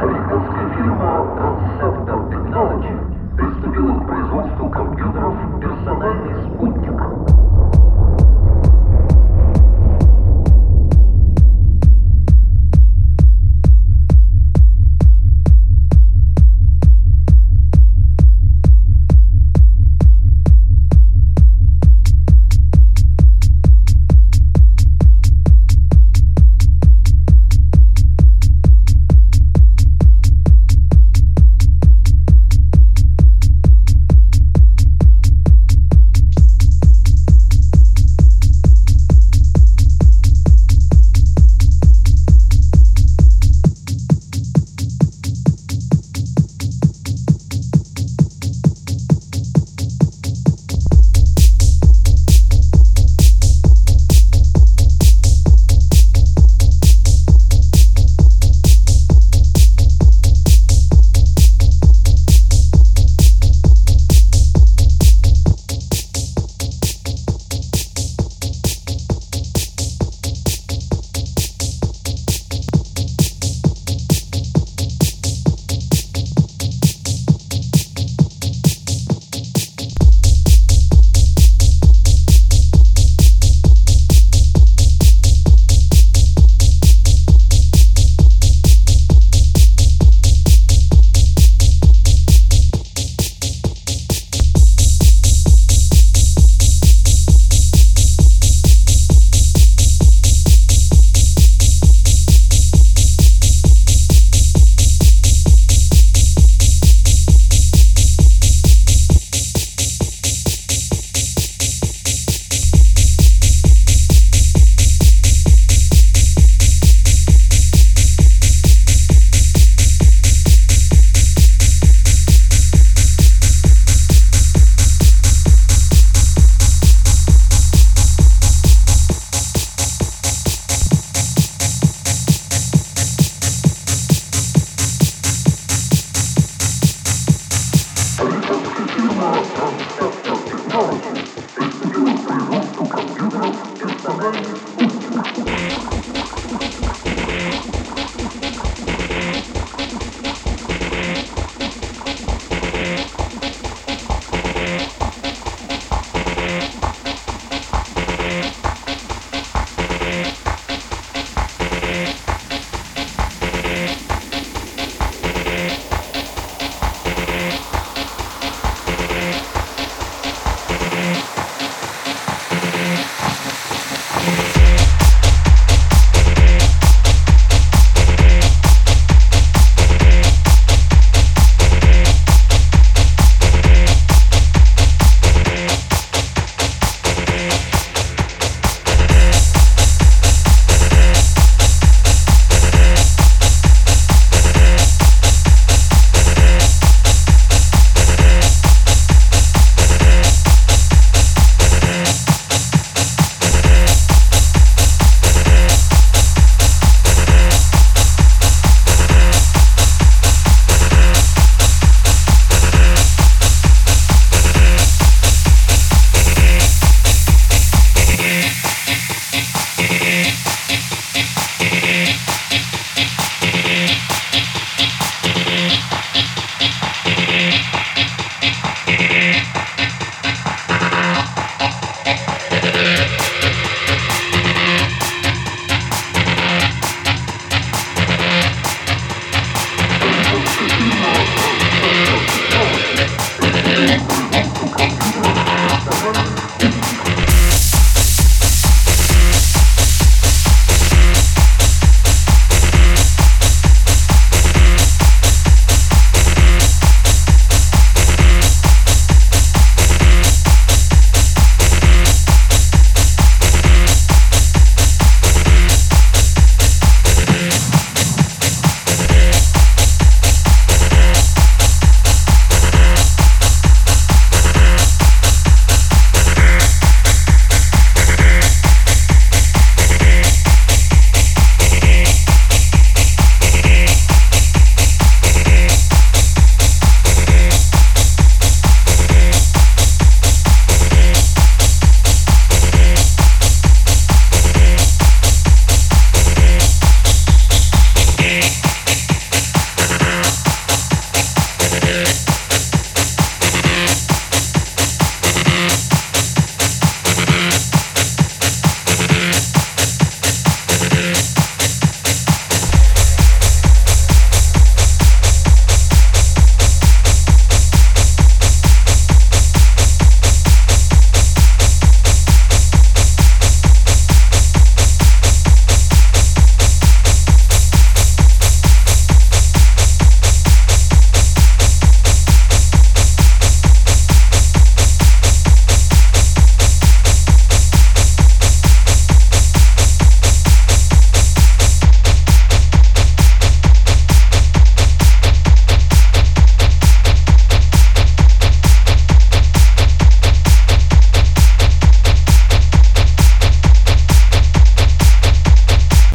¡Adiós!